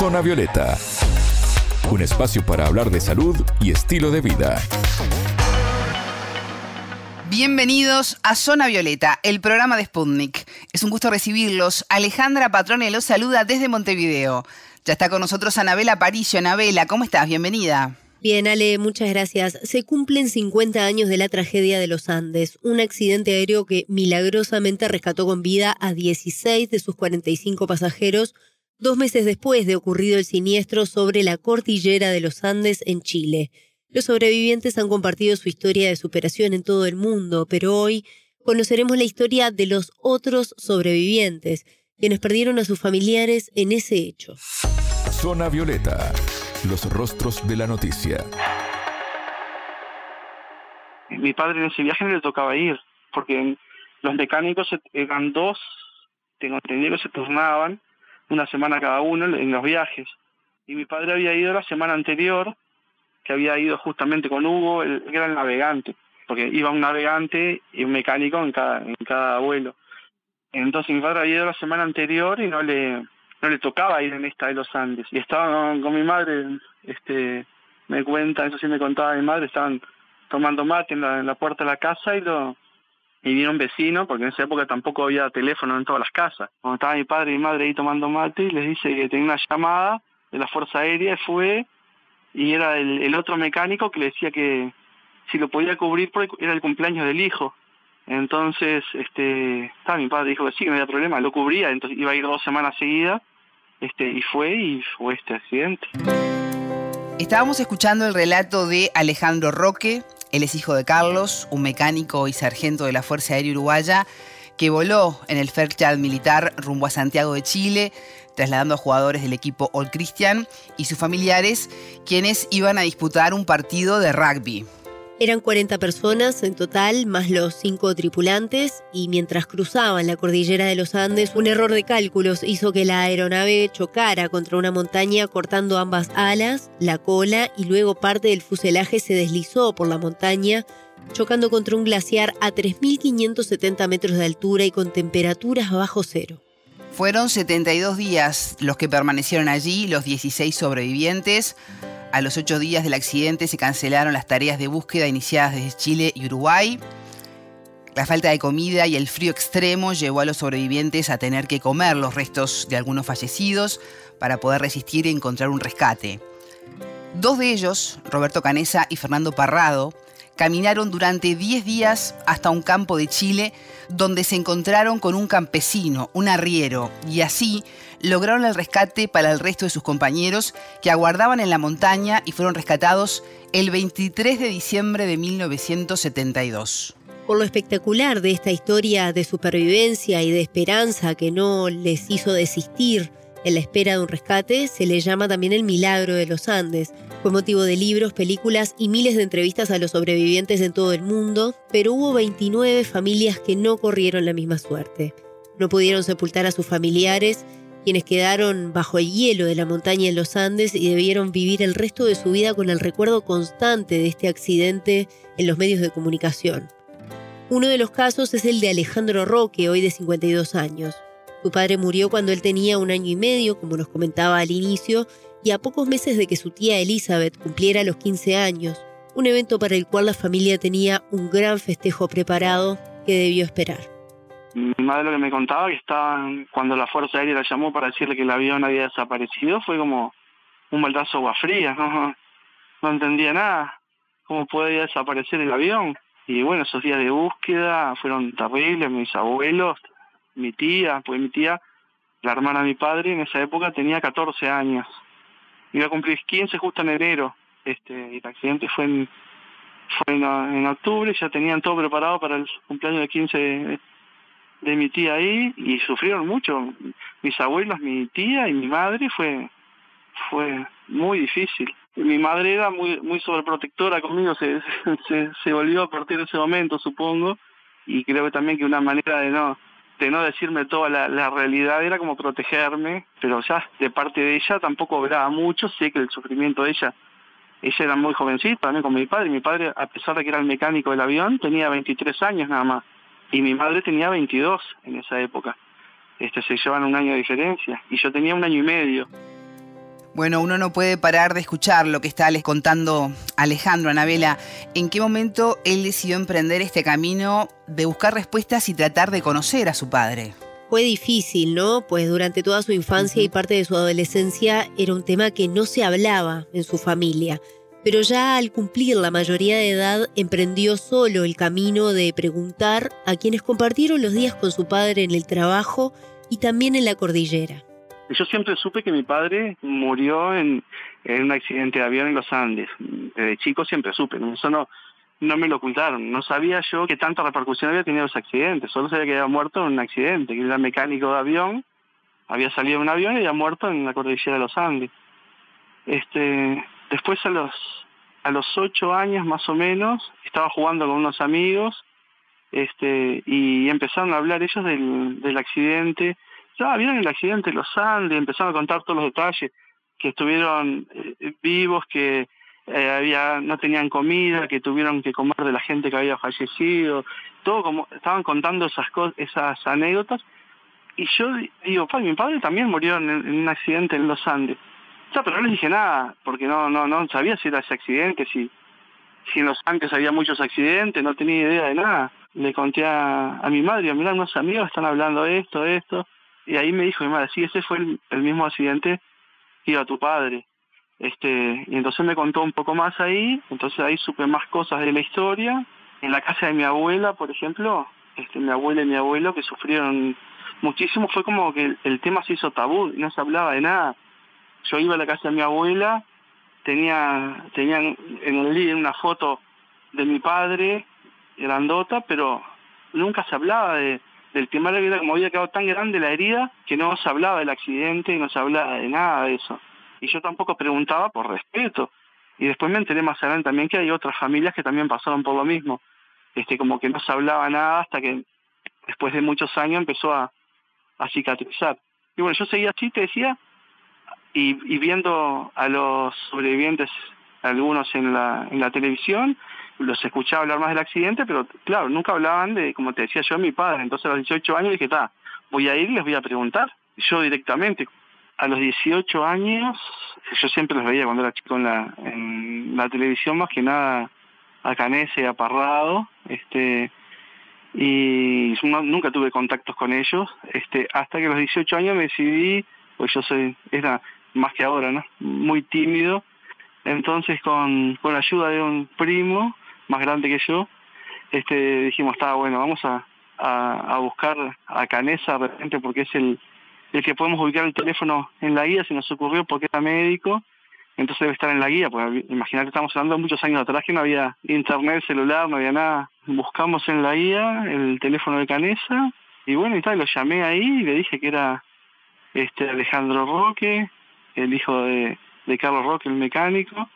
Zona Violeta, un espacio para hablar de salud y estilo de vida. Bienvenidos a Zona Violeta, el programa de Sputnik. Es un gusto recibirlos. Alejandra Patrone los saluda desde Montevideo. Ya está con nosotros Anabela Paricio. Anabela, ¿cómo estás? Bienvenida. Bien, Ale, muchas gracias. Se cumplen 50 años de la tragedia de los Andes, un accidente aéreo que milagrosamente rescató con vida a 16 de sus 45 pasajeros dos meses después de ocurrido el siniestro sobre la cordillera de los Andes en Chile. Los sobrevivientes han compartido su historia de superación en todo el mundo, pero hoy conoceremos la historia de los otros sobrevivientes, quienes perdieron a sus familiares en ese hecho. Zona Violeta los rostros de la noticia. Mi padre en ese viaje no le tocaba ir, porque los mecánicos eran dos, tengo entendido que se turnaban una semana cada uno en los viajes. Y mi padre había ido la semana anterior, que había ido justamente con Hugo, el, el navegante, porque iba un navegante y un mecánico en cada, en cada vuelo. Entonces mi padre había ido la semana anterior y no le no le tocaba ir en esta de los Andes. Y estaba con, mi madre, este me cuenta, eso sí me contaba mi madre, estaban tomando mate en la, puerta de la casa y lo y vino un vecino, porque en esa época tampoco había teléfono en todas las casas. Cuando estaba mi padre y mi madre ahí tomando mate, y les dice que tenía una llamada de la Fuerza Aérea, fue, y era el, otro mecánico que le decía que si lo podía cubrir porque era el cumpleaños del hijo. Entonces, este, estaba mi padre dijo que sí, que no había problema, lo cubría, entonces iba a ir dos semanas seguidas este, y fue y fue este accidente. Estábamos escuchando el relato de Alejandro Roque, él es hijo de Carlos, un mecánico y sargento de la Fuerza Aérea Uruguaya, que voló en el Fairchild militar rumbo a Santiago de Chile, trasladando a jugadores del equipo All Christian y sus familiares, quienes iban a disputar un partido de rugby. Eran 40 personas en total, más los cinco tripulantes, y mientras cruzaban la cordillera de los Andes, un error de cálculos hizo que la aeronave chocara contra una montaña cortando ambas alas, la cola y luego parte del fuselaje se deslizó por la montaña, chocando contra un glaciar a 3.570 metros de altura y con temperaturas bajo cero. Fueron 72 días los que permanecieron allí, los 16 sobrevivientes. A los ocho días del accidente se cancelaron las tareas de búsqueda iniciadas desde Chile y Uruguay. La falta de comida y el frío extremo llevó a los sobrevivientes a tener que comer los restos de algunos fallecidos para poder resistir y encontrar un rescate. Dos de ellos, Roberto Canesa y Fernando Parrado, caminaron durante 10 días hasta un campo de Chile donde se encontraron con un campesino, un arriero, y así lograron el rescate para el resto de sus compañeros que aguardaban en la montaña y fueron rescatados el 23 de diciembre de 1972. Por lo espectacular de esta historia de supervivencia y de esperanza que no les hizo desistir en la espera de un rescate, se le llama también el milagro de los Andes. Fue motivo de libros, películas y miles de entrevistas a los sobrevivientes en todo el mundo, pero hubo 29 familias que no corrieron la misma suerte. No pudieron sepultar a sus familiares, quienes quedaron bajo el hielo de la montaña en los Andes y debieron vivir el resto de su vida con el recuerdo constante de este accidente en los medios de comunicación. Uno de los casos es el de Alejandro Roque, hoy de 52 años. Su padre murió cuando él tenía un año y medio, como nos comentaba al inicio, y a pocos meses de que su tía Elizabeth cumpliera los 15 años, un evento para el cual la familia tenía un gran festejo preparado que debió esperar. Mi madre lo que me contaba que estaba cuando la Fuerza Aérea la llamó para decirle que el avión había desaparecido fue como un baldazo agua fría, no, no entendía nada, cómo podía desaparecer el avión. Y bueno, esos días de búsqueda fueron terribles, mis abuelos mi tía, pues mi tía, la hermana de mi padre, en esa época tenía 14 años. Iba a cumplir 15 justo en enero. Este, el accidente fue en, fue en, octubre, ya tenían todo preparado para el cumpleaños de 15 de, mi tía ahí y sufrieron mucho. Mis abuelos, mi tía y mi madre fue fue muy difícil. Mi madre era muy muy sobreprotectora conmigo, se, se, se volvió a partir de ese momento, supongo, y creo que también que una manera de no de no decirme toda la, realidad era como protegerme, pero ya de parte de ella tampoco obraba mucho, sé que el sufrimiento de ella, ella era muy jovencita también con mi padre, mi padre a pesar de que era el mecánico del avión tenía 23 años nada más y mi madre tenía 22 en esa época, este se llevan un año de diferencia y yo tenía un año y medio. Bueno, uno no puede parar de escuchar lo que está les contando Alejandro, Anabela. ¿En qué momento él decidió emprender este camino de buscar respuestas y tratar de conocer a su padre? Fue difícil, ¿no? Pues durante toda su infancia y parte de su adolescencia era un tema que no se hablaba en su familia. Pero ya al cumplir la mayoría de edad emprendió solo el camino de preguntar a quienes compartieron los días con su padre en el trabajo y también en la cordillera. Yo siempre supe que mi padre murió en, un accidente de avión en los Andes. Desde chico siempre supe, eso no, no me lo ocultaron. No sabía yo que tanta repercusión había tenido los accidentes. Solo sabía que había muerto en un accidente, que era mecánico de avión, había salido de un avión y había muerto en la cordillera de los Andes. Este, después a los a los ocho años más o menos estaba jugando con unos amigos este y empezaron a hablar ellos del, del accidente ya vieron el accidente de los Andes, empezaron a contar todos los detalles, que estuvieron eh, vivos, que eh, había no tenían comida, que tuvieron que comer de la gente que había fallecido, todo como estaban contando esas cosas, esas anécdotas. Y yo digo, mi padre también murió en, un accidente en los Andes. Ya, pero no les dije nada, porque no no no sabía si era ese accidente, si si en los Andes había muchos accidentes, no tenía idea de nada. Le conté a, mi madre, mira, unos amigos están hablando de esto, esto y ahí me dijo mi madre, sí, ese fue el, mismo accidente que iba tu padre. Este, y entonces me contó un poco más ahí, entonces ahí supe más cosas de la historia. En la casa de mi abuela, por ejemplo, este, mi abuela y mi abuelo que sufrieron muchísimo, fue como que el, tema se hizo tabú, no se hablaba de nada. Yo iba a la casa de mi abuela, tenía, tenían en el living una foto de mi padre, grandota, pero nunca se hablaba de, del la vida, como había quedado tan grande la herida, que no se hablaba del accidente y no se hablaba de nada de eso. Y yo tampoco preguntaba por respeto. Y después me enteré más adelante también que hay otras familias que también pasaron por lo mismo. Este, como que no se hablaba nada hasta que después de muchos años empezó a, a cicatrizar. Y bueno, yo seguía así, te decía, y, y viendo a los sobrevivientes, algunos en la, en la televisión, los escuchaba hablar más del accidente, pero claro, nunca hablaban de, como te decía yo, mi padre. Entonces a los 18 años dije, está, voy a ir y les voy a preguntar. Yo directamente. A los 18 años, yo siempre los veía cuando era chico en la, televisión, más que nada a Canese, a este, y nunca tuve contactos con ellos, este, hasta que a los 18 años me decidí, pues yo soy, era más que ahora, ¿no? Muy tímido, entonces con, con la ayuda de un primo, más grande que yo, este, dijimos, está bueno, vamos a, a, buscar a Canesa de repente porque es el, el que podemos ubicar el teléfono en la guía, se nos ocurrió porque era médico, entonces debe estar en la guía, porque imagínate, estamos hablando muchos años atrás que no había internet, celular, no había nada. Buscamos en la guía el teléfono de Canesa y bueno, y tal, lo llamé ahí y le dije que era este Alejandro Roque, el hijo de, de Carlos Roque, el mecánico,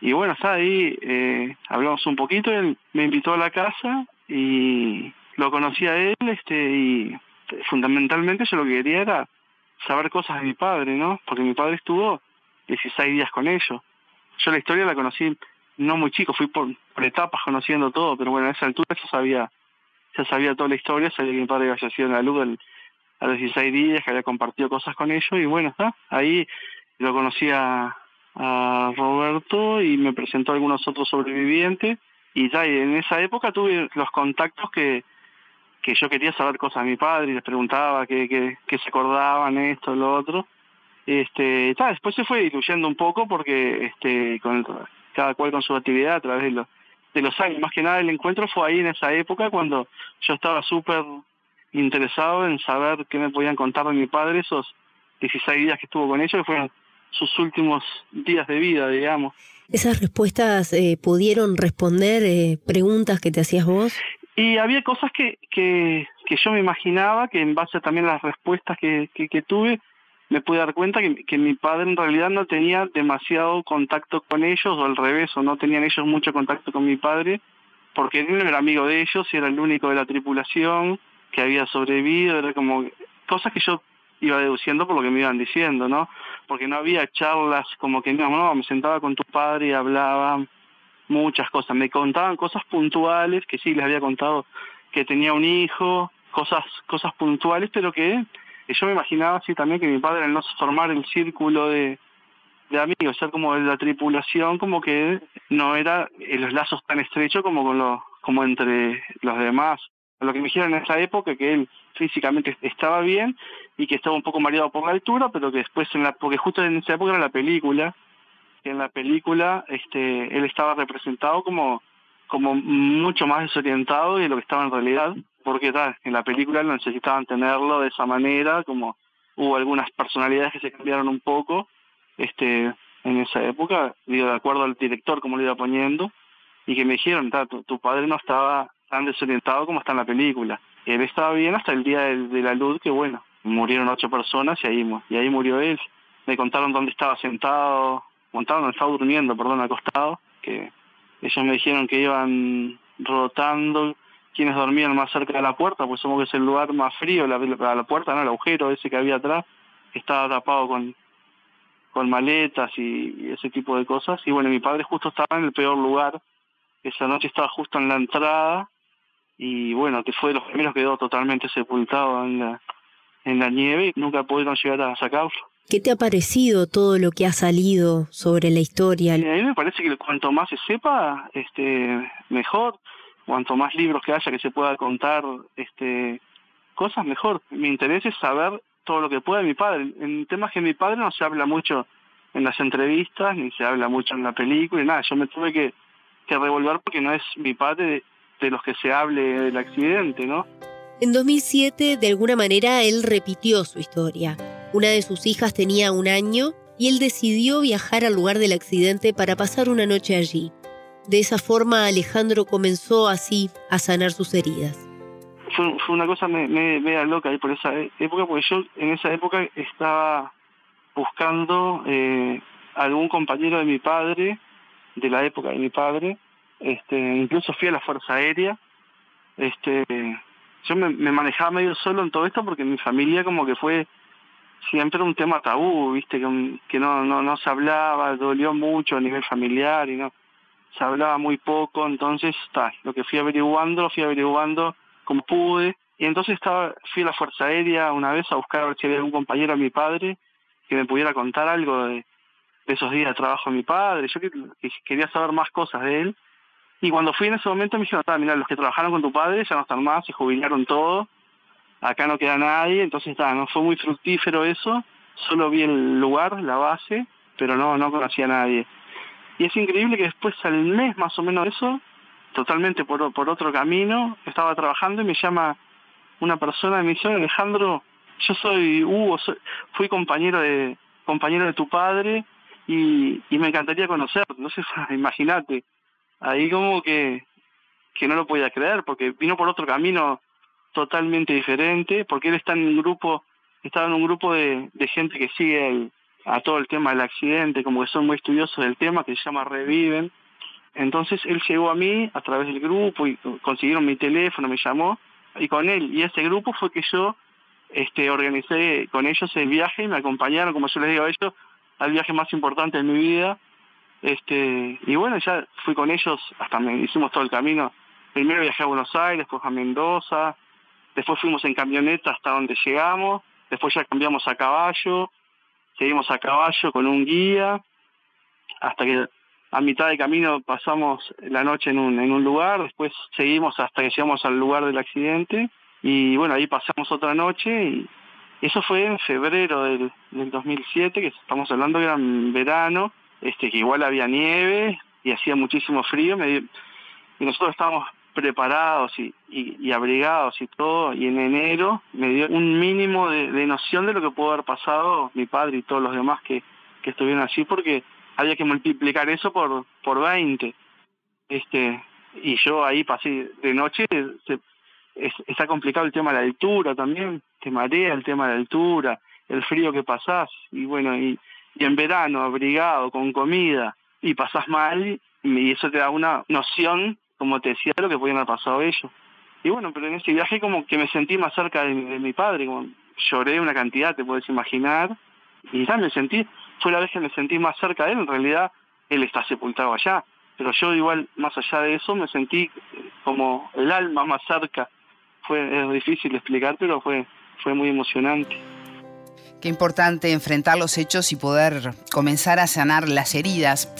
y bueno, está ahí, eh, hablamos un poquito, él me invitó a la casa y lo conocí a él, este, y fundamentalmente yo lo que quería era saber cosas de mi padre, ¿no? Porque mi padre estuvo 16 días con ellos. Yo la historia la conocí no muy chico, fui por, etapas conociendo todo, pero bueno, a esa altura ya sabía, ya sabía toda la historia, sabía que mi padre había sido en la luz a los 16 días, que había compartido cosas con ellos, y bueno, está, ahí lo conocí a, a Roberto y me presentó a algunos otros sobrevivientes y ya en esa época tuve los contactos que, que yo quería saber cosas de mi padre y les preguntaba qué, qué, se acordaban, esto, lo otro. Este, ya, después se fue diluyendo un poco porque este, con cada cual con su actividad a través de los, de los años. Más que nada el encuentro fue ahí en esa época cuando yo estaba súper interesado en saber qué me podían contar de mi padre esos 16 días que estuvo con ellos, fueron sus últimos días de vida, digamos. ¿Esas respuestas eh, pudieron responder eh, preguntas que te hacías vos? Y había cosas que, que, que, yo me imaginaba, que en base también a las respuestas que, que, tuve, me pude dar cuenta que, que, mi padre en realidad no tenía demasiado contacto con ellos, o al revés, o no tenían ellos mucho contacto con mi padre, porque él no era amigo de ellos, y era el único de la tripulación que había sobrevivido, era como cosas que yo iba deduciendo por lo que me iban diciendo, ¿no? Porque no había charlas como que, no, no, me sentaba con tu padre y hablaba muchas cosas. Me contaban cosas puntuales, que sí les había contado que tenía un hijo, cosas, cosas puntuales, pero que yo me imaginaba así también que mi padre al no formar el círculo de, de amigos, ser como de la tripulación, como que no era los lazos tan estrechos como con los, como entre los demás. Lo que me dijeron en esa época que él físicamente estaba bien y que estaba un poco mareado por la altura, pero que después en la, porque justo en esa época era la película, en la película este él estaba representado como como mucho más desorientado de lo que estaba en realidad, porque tal, en la película no necesitaban tenerlo de esa manera, como hubo algunas personalidades que se cambiaron un poco, este en esa época, digo, de acuerdo al director como lo iba poniendo, y que me dijeron, tu, tu padre no estaba tan desorientado como está en la película. Él estaba bien hasta el día de, la luz, que bueno, murieron ocho personas y ahí, y ahí murió él. Me contaron dónde estaba sentado, contaron dónde estaba durmiendo, perdón, acostado, que ellos me dijeron que iban rotando quienes dormían más cerca de la puerta, pues somos que es el lugar más frío, la, puerta, no el agujero ese que había atrás, estaba tapado con, con maletas y, ese tipo de cosas. Y bueno, mi padre justo estaba en el peor lugar, esa noche estaba justo en la entrada y bueno, que fue de los primeros quedó totalmente sepultado en la, en la nieve y nunca pudieron llegar a sacarlo. ¿Qué te ha parecido todo lo que ha salido sobre la historia? a mí me parece que cuanto más se sepa, este, mejor. Cuanto más libros que haya que se pueda contar, este, cosas mejor. Mi interés es saber todo lo que pueda mi padre. En temas que mi padre no se habla mucho en las entrevistas, ni se habla mucho en la película, y nada, yo me tuve que, que revolver porque no es mi padre de los que se hable del accidente, ¿no? En 2007, de alguna manera, él repitió su historia. Una de sus hijas tenía un año y él decidió viajar al lugar del accidente para pasar una noche allí. De esa forma, Alejandro comenzó así a sanar sus heridas. Fue, una cosa me, me, loca por esa época, porque yo en esa época estaba buscando eh, algún compañero de mi padre, de la época de mi padre, este, incluso fui a la Fuerza Aérea, este, yo me, manejaba medio solo en todo esto porque mi familia como que fue siempre un tema tabú, viste, que, que no, no, no se hablaba, dolió mucho a nivel familiar y no, se hablaba muy poco, entonces lo que fui averiguando, fui averiguando como pude, y entonces estaba, fui a la Fuerza Aérea una vez a buscar a ver si había algún compañero de mi padre que me pudiera contar algo de, esos días de trabajo de mi padre, yo quería saber más cosas de él, y cuando fui en ese momento me dijeron, mira, los que trabajaron con tu padre ya no están más, se jubilaron todos, acá no queda nadie, entonces está, no fue muy fructífero eso, solo vi el lugar, la base, pero no, no conocía a nadie. Y es increíble que después al mes más o menos de eso, totalmente por, por otro camino, estaba trabajando y me llama una persona y me dice, Alejandro, yo soy Hugo, fui compañero de compañero de tu padre y, y me encantaría conocerte, no sé, imagínate ahí como que, que no lo podía creer, porque vino por otro camino totalmente diferente, porque él está en un grupo, estaba en un grupo de, de gente que sigue a todo el tema del accidente, como que son muy estudiosos del tema, que se llama Reviven. Entonces él llegó a mí a través del grupo y consiguieron mi teléfono, me llamó, y con él y ese grupo fue que yo este, organicé con ellos el viaje me acompañaron, como yo les digo a ellos, al viaje más importante de mi vida, este, y bueno, ya fui con ellos, hasta me hicimos todo el camino. Primero viajé a Buenos Aires, después a Mendoza, después fuimos en camioneta hasta donde llegamos, después ya cambiamos a caballo, seguimos a caballo con un guía, hasta que a mitad de camino pasamos la noche en un, en un lugar, después seguimos hasta que llegamos al lugar del accidente, y bueno, ahí pasamos otra noche, y eso fue en febrero del, del 2007, que estamos hablando que era en verano, este, que igual había nieve y hacía muchísimo frío, y nosotros estábamos preparados y, y, abrigados y todo, y en enero me dio un mínimo de, noción de lo que pudo haber pasado mi padre y todos los demás que, que estuvieron allí, porque había que multiplicar eso por, por 20. Este, y yo ahí pasé de noche, está complicado el tema de la altura también, te marea el tema de la altura, el frío que pasás, y bueno, y, y en verano abrigado con comida y pasás mal y eso te da una noción, como te decía, de lo que podían haber pasado ellos. Y bueno, pero en ese viaje como que me sentí más cerca de, mi padre, como lloré una cantidad, te puedes imaginar, y ya me sentí, fue la vez que me sentí más cerca de él, en realidad él está sepultado allá, pero yo igual, más allá de eso, me sentí como el alma más cerca. Fue es difícil explicar, pero fue, fue muy emocionante. Qué importante enfrentar los hechos y poder comenzar a sanar las heridas.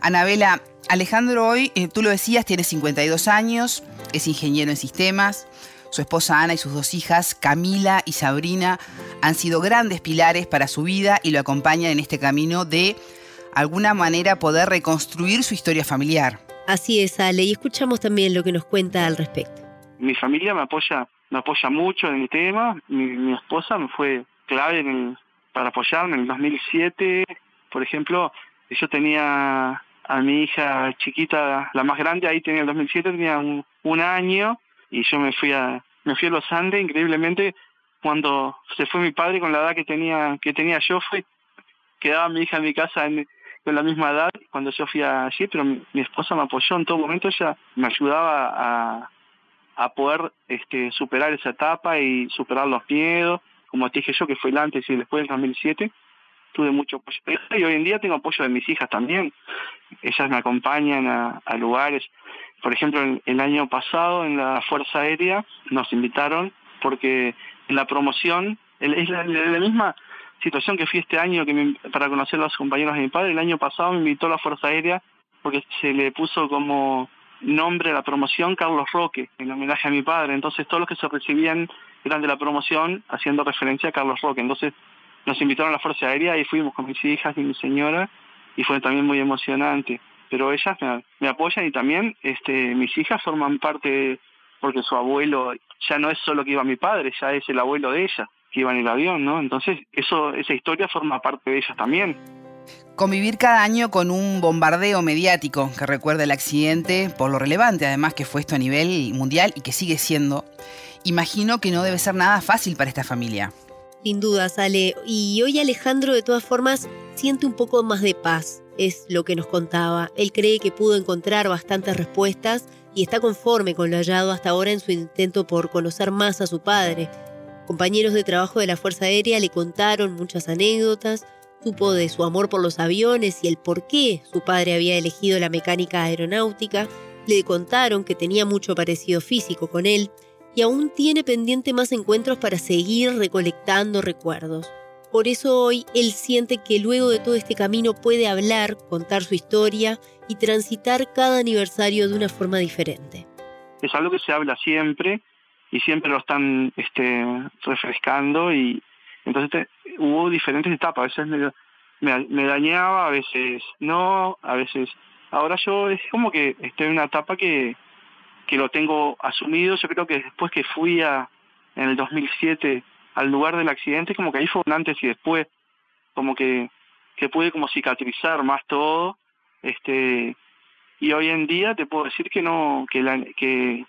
Anabela, Alejandro hoy, eh, tú lo decías, tiene 52 años, es ingeniero en sistemas. Su esposa Ana y sus dos hijas, Camila y Sabrina, han sido grandes pilares para su vida y lo acompañan en este camino de alguna manera poder reconstruir su historia familiar. Así es, Ale, y escuchamos también lo que nos cuenta al respecto. Mi familia me apoya, me apoya mucho en el tema. Mi, esposa me fue clave para apoyarme en el 2007. Por ejemplo, yo tenía a mi hija chiquita, la más grande, ahí tenía el 2007, tenía un, un año y yo me fui a me fui a los Andes increíblemente cuando se fue mi padre con la edad que tenía que tenía yo fui quedaba mi hija en mi casa en, con la misma edad cuando yo fui allí pero mi, esposa me apoyó en todo momento ella me ayudaba a, a poder este superar esa etapa y superar los miedos como te dije yo que fue el antes y después del 2007 tuve mucho apoyo y hoy en día tengo apoyo de mis hijas también. Ellas me acompañan a, lugares. Por ejemplo, el, año pasado en la Fuerza Aérea nos invitaron porque en la promoción, es la, misma situación que fui este año que para conocer a los compañeros de mi padre, el año pasado me invitó a la Fuerza Aérea porque se le puso como nombre a la promoción Carlos Roque, en homenaje a mi padre. Entonces todos los que se recibían eran de la promoción haciendo referencia a Carlos Roque. Entonces nos invitaron a la Fuerza Aérea y fuimos con mis hijas y mi señora y fue también muy emocionante pero ellas me, apoyan y también este mis hijas forman parte porque su abuelo ya no es solo que iba mi padre, ya es el abuelo de ella que iba en el avión, ¿no? Entonces, eso esa historia forma parte de ellas también. Convivir cada año con un bombardeo mediático que recuerda el accidente, por lo relevante además que fue esto a nivel mundial y que sigue siendo, imagino que no debe ser nada fácil para esta familia. Sin duda, sale. Y hoy Alejandro de todas formas siente un poco más de paz es lo que nos contaba. Él cree que pudo encontrar bastantes respuestas y está conforme con lo hallado hasta ahora en su intento por conocer más a su padre. Compañeros de trabajo de la Fuerza Aérea le contaron muchas anécdotas, supo de su amor por los aviones y el por qué su padre había elegido la mecánica aeronáutica, le contaron que tenía mucho parecido físico con él y aún tiene pendiente más encuentros para seguir recolectando recuerdos. Por eso hoy él siente que luego de todo este camino puede hablar, contar su historia y transitar cada aniversario de una forma diferente. Es algo que se habla siempre y siempre lo están este, refrescando y entonces hubo diferentes etapas. A veces me, dañaba, a veces no, a veces... Ahora yo es como que estoy en una etapa que, que lo tengo asumido. Yo creo que después que fui a, en el 2007 al lugar del accidente, como que ahí fue un antes y después, como que, que pude como cicatrizar más todo, este, y hoy en día te puedo decir que no, que la, que,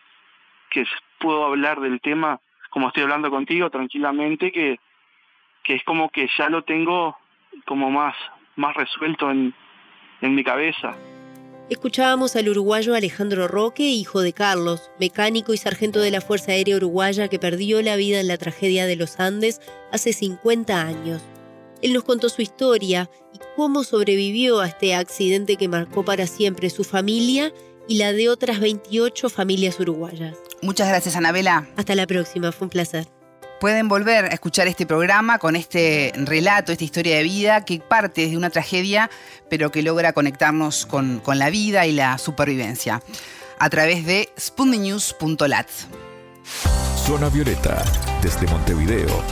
que puedo hablar del tema como estoy hablando contigo tranquilamente, que, que es como que ya lo tengo como más, más resuelto en, en mi cabeza. Escuchábamos al uruguayo Alejandro Roque, hijo de Carlos, mecánico y sargento de la Fuerza Aérea Uruguaya que perdió la vida en la tragedia de los Andes hace 50 años. Él nos contó su historia y cómo sobrevivió a este accidente que marcó para siempre su familia y la de otras 28 familias uruguayas. Muchas gracias, Anabela. Hasta la próxima, fue un placer. Pueden volver a escuchar este programa con este relato, esta historia de vida que parte de una tragedia, pero que logra conectarnos con, con la vida y la supervivencia a través de spundinews.lat. Zona Violeta, desde Montevideo,